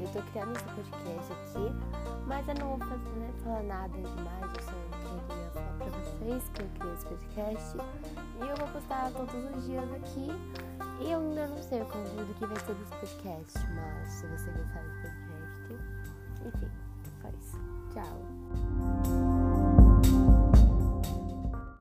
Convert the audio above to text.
eu tô criando esse podcast aqui, mas eu não vou fazer, né, falar nada demais, eu só queria falar pra vocês que eu criei esse podcast e eu vou postar todos os dias aqui e eu ainda não sei o conteúdo que vai ser desse podcast, mas se você gostar desse podcast, enfim, só isso. Tchau!